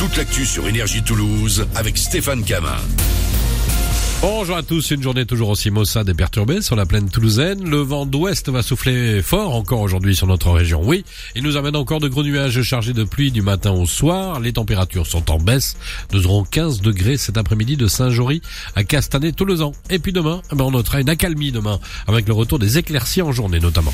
toute l'actu sur Énergie Toulouse avec Stéphane Camin. Bonjour à tous, une journée toujours aussi maussade et perturbée sur la plaine toulousaine. Le vent d'ouest va souffler fort encore aujourd'hui sur notre région. Oui, il nous amène encore de gros nuages chargés de pluie du matin au soir. Les températures sont en baisse. Nous aurons 15 degrés cet après-midi de Saint-Jory à Castanet-Tolosan. Et puis demain, eh ben, on notera une accalmie demain avec le retour des éclaircies en journée notamment.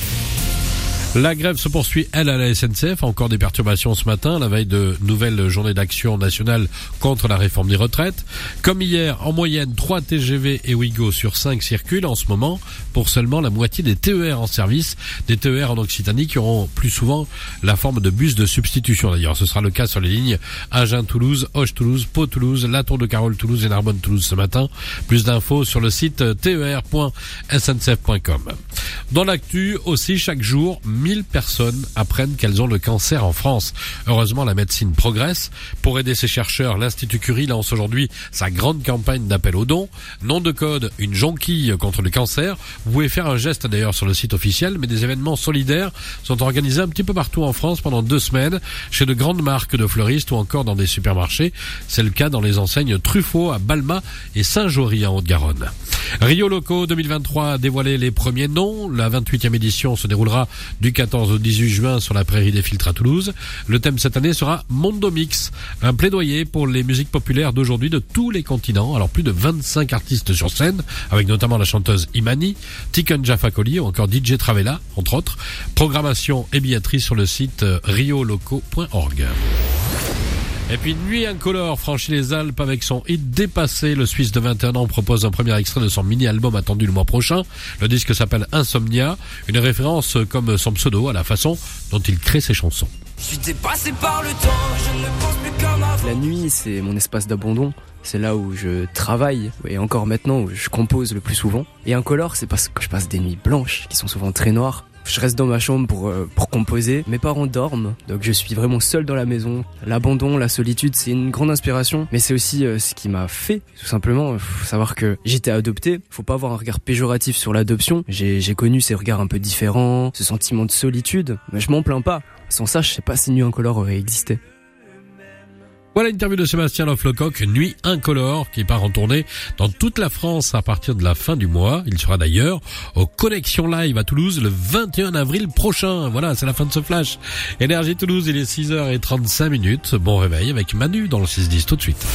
La grève se poursuit, elle, à la SNCF. Encore des perturbations ce matin, la veille de nouvelle journée d'action nationale contre la réforme des retraites. Comme hier, en moyenne, 3 TGV et Ouigo sur 5 circulent en ce moment pour seulement la moitié des TER en service. Des TER en Occitanie qui auront plus souvent la forme de bus de substitution d'ailleurs. Ce sera le cas sur les lignes Agen-Toulouse, Hoche-Toulouse, Pau-Toulouse, La Tour de Carole-Toulouse et Narbonne-Toulouse ce matin. Plus d'infos sur le site ter.sncf.com. Dans l'actu aussi, chaque jour, 1000 personnes apprennent qu'elles ont le cancer en France. Heureusement, la médecine progresse. Pour aider ces chercheurs, l'Institut Curie lance aujourd'hui sa grande campagne d'appel aux dons. Nom de code, une jonquille contre le cancer. Vous pouvez faire un geste d'ailleurs sur le site officiel, mais des événements solidaires sont organisés un petit peu partout en France pendant deux semaines, chez de grandes marques de fleuristes ou encore dans des supermarchés. C'est le cas dans les enseignes Truffaut à Balma et Saint-Jory en Haute-Garonne. Rio Loco 2023 a dévoilé les premiers noms. La 28e édition se déroulera du 14 au 18 juin sur la prairie des filtres à Toulouse. Le thème cette année sera Mondo Mix, un plaidoyer pour les musiques populaires d'aujourd'hui de tous les continents. Alors plus de 25 artistes sur scène, avec notamment la chanteuse Imani, Tiken Jafakoli ou encore DJ Travella, entre autres. Programmation et billetterie sur le site rioloco.org. Et puis Nuit Incolore franchit les Alpes avec son hit dépassé. Le Suisse de 21 ans propose un premier extrait de son mini-album attendu le mois prochain. Le disque s'appelle Insomnia, une référence comme son pseudo à la façon dont il crée ses chansons. Je suis dépassé par le temps, je ne pense plus comme avant. La nuit, c'est mon espace d'abandon. C'est là où je travaille et encore maintenant où je compose le plus souvent. Et incolore, c'est parce que je passe des nuits blanches qui sont souvent très noires je reste dans ma chambre pour, euh, pour composer. Mes parents dorment, donc je suis vraiment seul dans la maison. L'abandon, la solitude, c'est une grande inspiration, mais c'est aussi euh, ce qui m'a fait, tout simplement. Savoir que j'étais adopté. Faut pas avoir un regard péjoratif sur l'adoption. J'ai connu ces regards un peu différents, ce sentiment de solitude, mais je m'en plains pas. Sans ça, je sais pas si Nuit Incolore aurait existé. Voilà l'interview de Sébastien Loflecoq, Nuit Incolore, qui part en tournée dans toute la France à partir de la fin du mois. Il sera d'ailleurs aux Connexions Live à Toulouse le 21 avril prochain. Voilà, c'est la fin de ce flash. Énergie Toulouse, il est 6h35 minutes. Bon réveil avec Manu dans le 6-10 tout de suite.